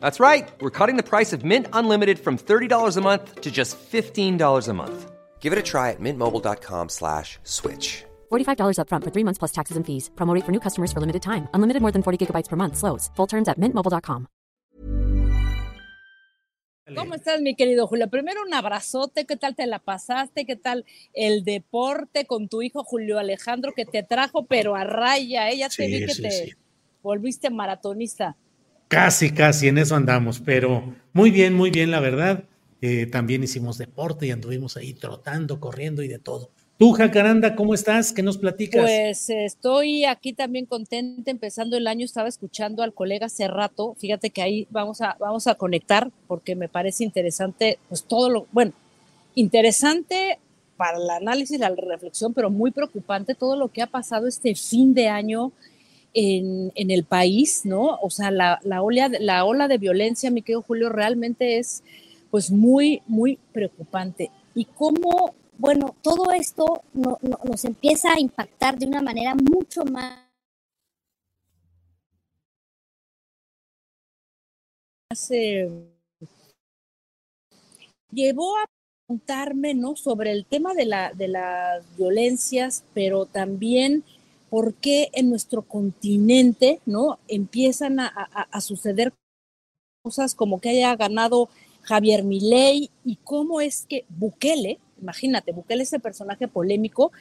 That's right. We're cutting the price of Mint Unlimited from $30 a month to just $15 a month. Give it a try at mintmobile.com slash switch. $45 upfront for three months plus taxes and fees. Promote for new customers for limited time. Unlimited more than 40 gigabytes per month. Slows. Full terms at mintmobile.com. ¿Cómo estás, mi querido Julio? Primero un abrazote. ¿Qué tal te la pasaste? ¿Qué tal el deporte con tu hijo Julio Alejandro que te trajo, pero a raya? ¿eh? Ya te Sí, vi que sí, te sí. volviste maratonista. Casi, casi, en eso andamos, pero muy bien, muy bien, la verdad. Eh, también hicimos deporte y anduvimos ahí trotando, corriendo y de todo. Tú, Jacaranda, ¿cómo estás? ¿Qué nos platicas? Pues estoy aquí también contenta, empezando el año, estaba escuchando al colega hace rato, fíjate que ahí vamos a, vamos a conectar porque me parece interesante, pues todo lo, bueno, interesante para el análisis, la reflexión, pero muy preocupante todo lo que ha pasado este fin de año en, el país, ¿no? O sea, la, la, ola, la ola de violencia, mi querido Julio, realmente es pues muy, muy preocupante. Y cómo bueno, todo esto no, no, nos empieza a impactar de una manera mucho más eh, llevó a preguntarme ¿no? sobre el tema de, la, de las violencias, pero también por qué en nuestro continente ¿no? empiezan a, a, suceder cosas como que haya ganado Javier Milei y cómo es que Bukele, imagínate, Bukele ese personaje polémico,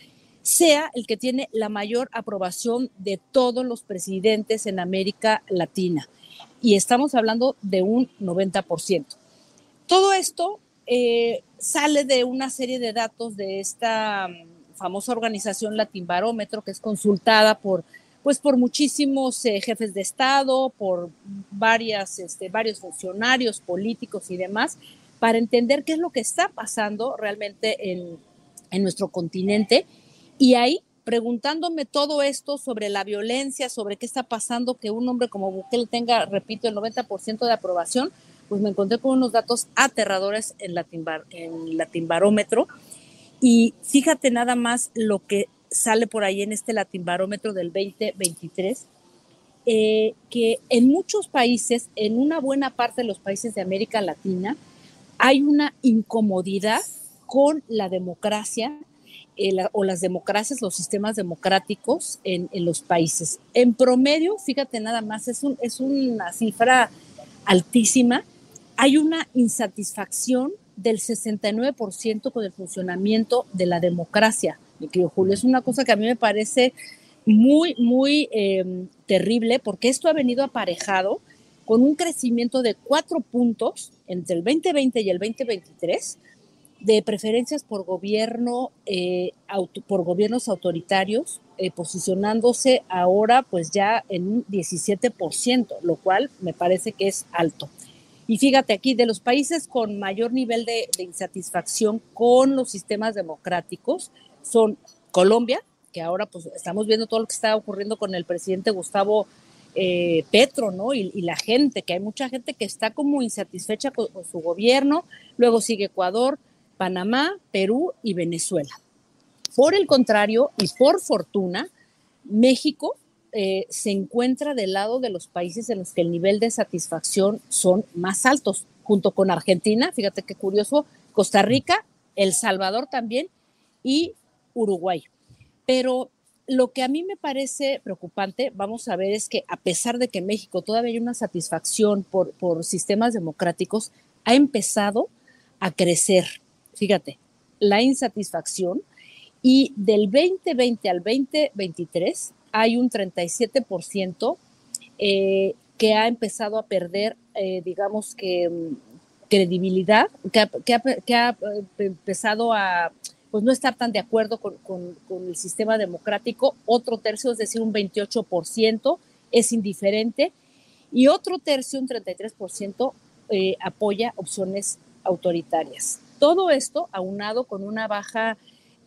sea el que tiene la mayor aprobación de todos los presidentes en América Latina. Y estamos hablando de un 90%. Todo esto eh, sale de una serie de datos de esta famosa organización Latinbarómetro, que es consultada por, pues, por muchísimos eh, jefes de Estado, por varias, este, varios funcionarios políticos y demás, para entender qué es lo que está pasando realmente en, en nuestro continente. Y ahí, preguntándome todo esto sobre la violencia, sobre qué está pasando, que un hombre como Bukele tenga, repito, el 90% de aprobación, pues me encontré con unos datos aterradores en Latinbar, en Latinbarómetro. Y fíjate nada más lo que sale por ahí en este Latinbarómetro del 2023, eh, que en muchos países, en una buena parte de los países de América Latina, hay una incomodidad con la democracia eh, o las democracias, los sistemas democráticos en, en, los países. En promedio, fíjate nada más, es, un, es una cifra altísima. Hay una insatisfacción del 69% con el funcionamiento de la democracia, mi querido Julio. Es una cosa que a mí me parece muy, muy eh, terrible porque esto ha venido aparejado con un crecimiento de cuatro puntos entre el 2020 y el 2023 de preferencias por gobierno, eh, auto, por gobiernos autoritarios, eh, posicionándose ahora pues ya en un 17%, lo cual me parece que es alto. Y fíjate aquí, de los países con mayor nivel de, insatisfacción con los sistemas democráticos son Colombia, que ahora pues estamos viendo todo lo que está ocurriendo con el presidente Gustavo eh, Petro, ¿no? Y, la gente, que hay mucha gente que está como insatisfecha con, su gobierno. Luego sigue Ecuador, Panamá, Perú y Venezuela. Por el contrario, y por fortuna, México eh, se encuentra del lado de los países en los que el nivel de satisfacción son más altos, junto con Argentina, fíjate qué curioso, Costa Rica, El Salvador también y Uruguay. Pero lo que a mí me parece preocupante, vamos a ver, es que a pesar de que México todavía hay una satisfacción por, por sistemas democráticos, ha empezado a crecer. Fíjate, la insatisfacción y del 2020 al 2023 hay un 37% eh, que ha empezado a perder, eh, digamos que, mm, credibilidad, que ha, eh, empezado a pues no estar tan de acuerdo con, el sistema democrático, otro tercio, es decir, un 28% es indiferente y otro tercio, un 33%, apoya opciones autoritarias. Todo esto aunado con una baja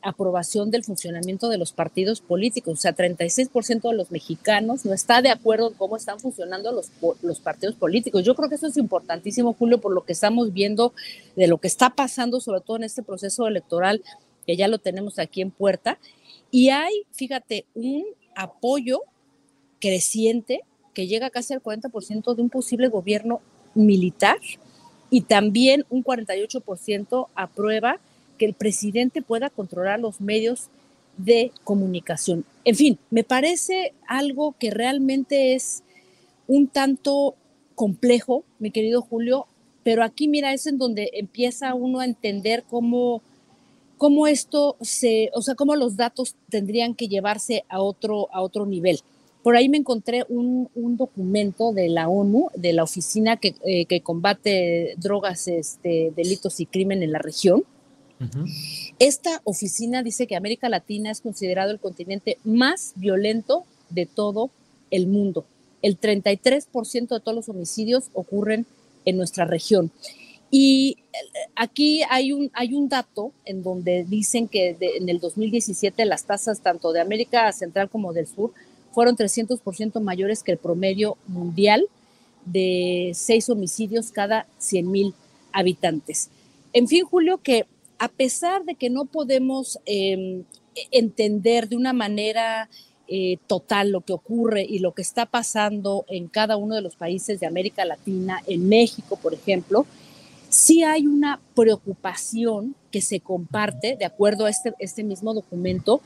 aprobación del funcionamiento de los partidos políticos. O sea, 36% de los mexicanos no está de acuerdo en cómo están funcionando los, partidos políticos. Yo creo que eso es importantísimo, Julio, por lo que estamos viendo de lo que está pasando, sobre todo en este proceso electoral, que ya lo tenemos aquí en puerta. Y hay, fíjate, un apoyo creciente que llega casi al 40% de un posible gobierno militar y también un 48% aprueba que el presidente pueda controlar los medios de comunicación. En fin, me parece algo que realmente es un tanto complejo, mi querido Julio, pero aquí mira, es en donde empieza uno a entender cómo, cómo esto se, o sea, cómo los datos tendrían que llevarse a otro, a otro nivel. Por ahí me encontré un, documento de la ONU, de la oficina que, eh, que combate drogas, este, delitos y crimen en la región, esta oficina dice que América Latina es considerado el continente más violento de todo el mundo. El 33% de todos los homicidios ocurren en nuestra región. Y eh, aquí hay un, hay un dato en donde dicen que en el 2017 las tasas tanto de América Central como del Sur fueron 300% mayores que el promedio mundial de seis homicidios cada 100 mil habitantes. En fin, Julio, que a pesar de que no podemos em, entender de una manera eh, total lo que ocurre y lo que está pasando en cada uno de los países de América Latina, en México, por ejemplo, sí hay una preocupación que se comparte, de acuerdo a este, este mismo documento,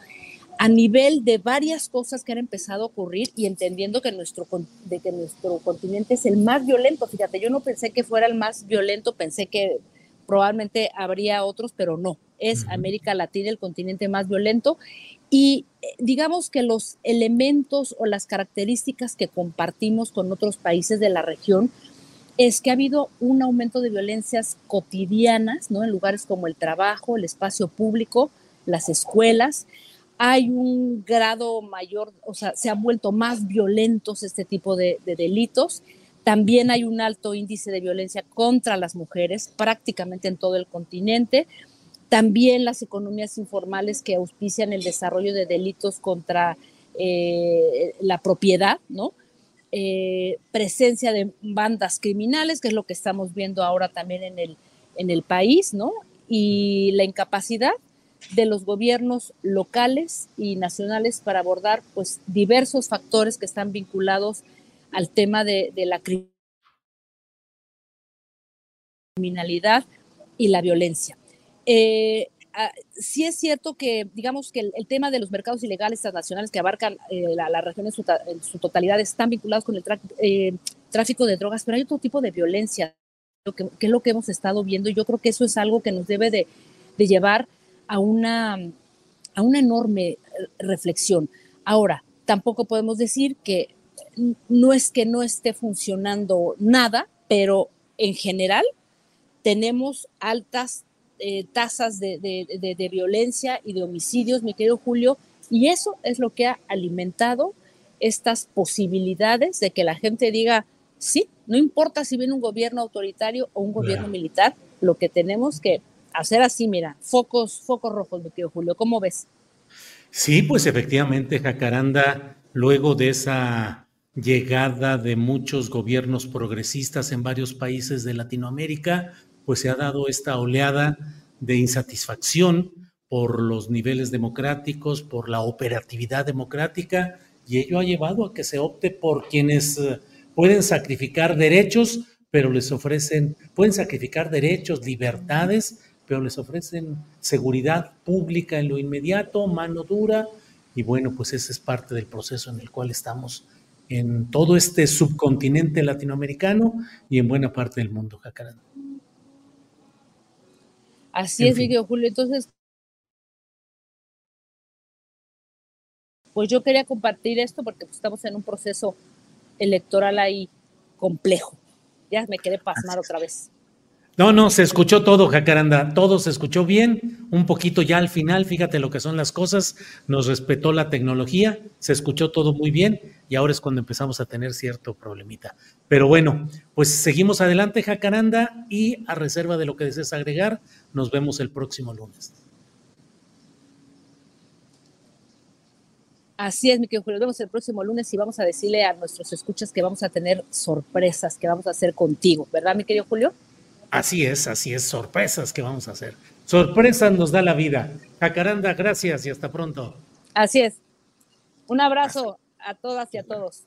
a nivel de varias cosas que han empezado a ocurrir y entendiendo que nuestro, de que nuestro continente es el más violento. Fíjate, yo no pensé que fuera el más violento, pensé que probablemente habría otros, pero no. Es América Latina el continente más violento y eh, digamos que los elementos o las características que compartimos con otros países de la región es que ha habido un aumento de violencias cotidianas, ¿no? En lugares como el trabajo, el espacio público, las escuelas. Hay un grado mayor, o sea, se han vuelto más violentos este tipo de, de delitos también hay un alto índice de violencia contra las mujeres prácticamente en todo el continente. También las economías informales que auspician el desarrollo de delitos contra eh, la propiedad, ¿no? Eh, presencia de bandas criminales, que es lo que estamos viendo ahora también en el, en el país, ¿no? Y la incapacidad de los gobiernos locales y nacionales para abordar pues diversos factores que están vinculados al tema de, la criminalidad y la violencia. Eh, sí es cierto que, digamos que el, tema de los mercados ilegales transnacionales que abarcan eh, la, región en su, totalidad están vinculados con el eh, tráfico de drogas, pero hay otro tipo de violencia, que, es lo que hemos estado viendo, y yo creo que eso es algo que nos debe de, de llevar a una, a una enorme reflexión. Ahora, tampoco podemos decir que no es que no esté funcionando nada, pero en general tenemos altas eh, tasas de, violencia y de homicidios, mi querido Julio, y eso es lo que ha alimentado estas posibilidades de que la gente diga, sí, no importa si viene un gobierno autoritario o un gobierno militar, lo que tenemos que hacer así, mira, focos, focos rojos, mi querido Julio, ¿cómo ves? Sí, pues efectivamente, Jacaranda, luego de esa llegada de muchos gobiernos progresistas en varios países de Latinoamérica, pues se ha dado esta oleada de insatisfacción por los niveles democráticos, por la operatividad democrática, y ello ha llevado a que se opte por quienes eh, pueden sacrificar derechos, pero les ofrecen, pueden sacrificar derechos, libertades, pero les ofrecen seguridad pública en lo inmediato, mano dura, y bueno, pues ese es parte del proceso en el cual estamos en todo este subcontinente latinoamericano y en buena parte del mundo, Jacaranda. Así es, Miguel Julio. Entonces, pues yo quería compartir esto porque estamos en un proceso electoral ahí complejo. Ya me quedé pasmar otra vez. No, no, se escuchó todo, Jacaranda, todo se escuchó bien, un poquito ya al final, fíjate lo que son las cosas, nos respetó la tecnología, se escuchó todo muy bien y ahora es cuando empezamos a tener cierto problemita. Pero bueno, pues seguimos adelante, Jacaranda, y a reserva de lo que desees agregar, nos vemos el próximo lunes. Así es, mi querido Julio. Nos vemos el próximo lunes y vamos a decirle a nuestros escuchas que vamos a tener sorpresas que vamos a hacer contigo, ¿verdad, mi querido Julio? Así es, así es, sorpresas que vamos a hacer. Sorpresas nos da la vida. Jacaranda, gracias y hasta pronto. Así es. Un abrazo a todas y a todos.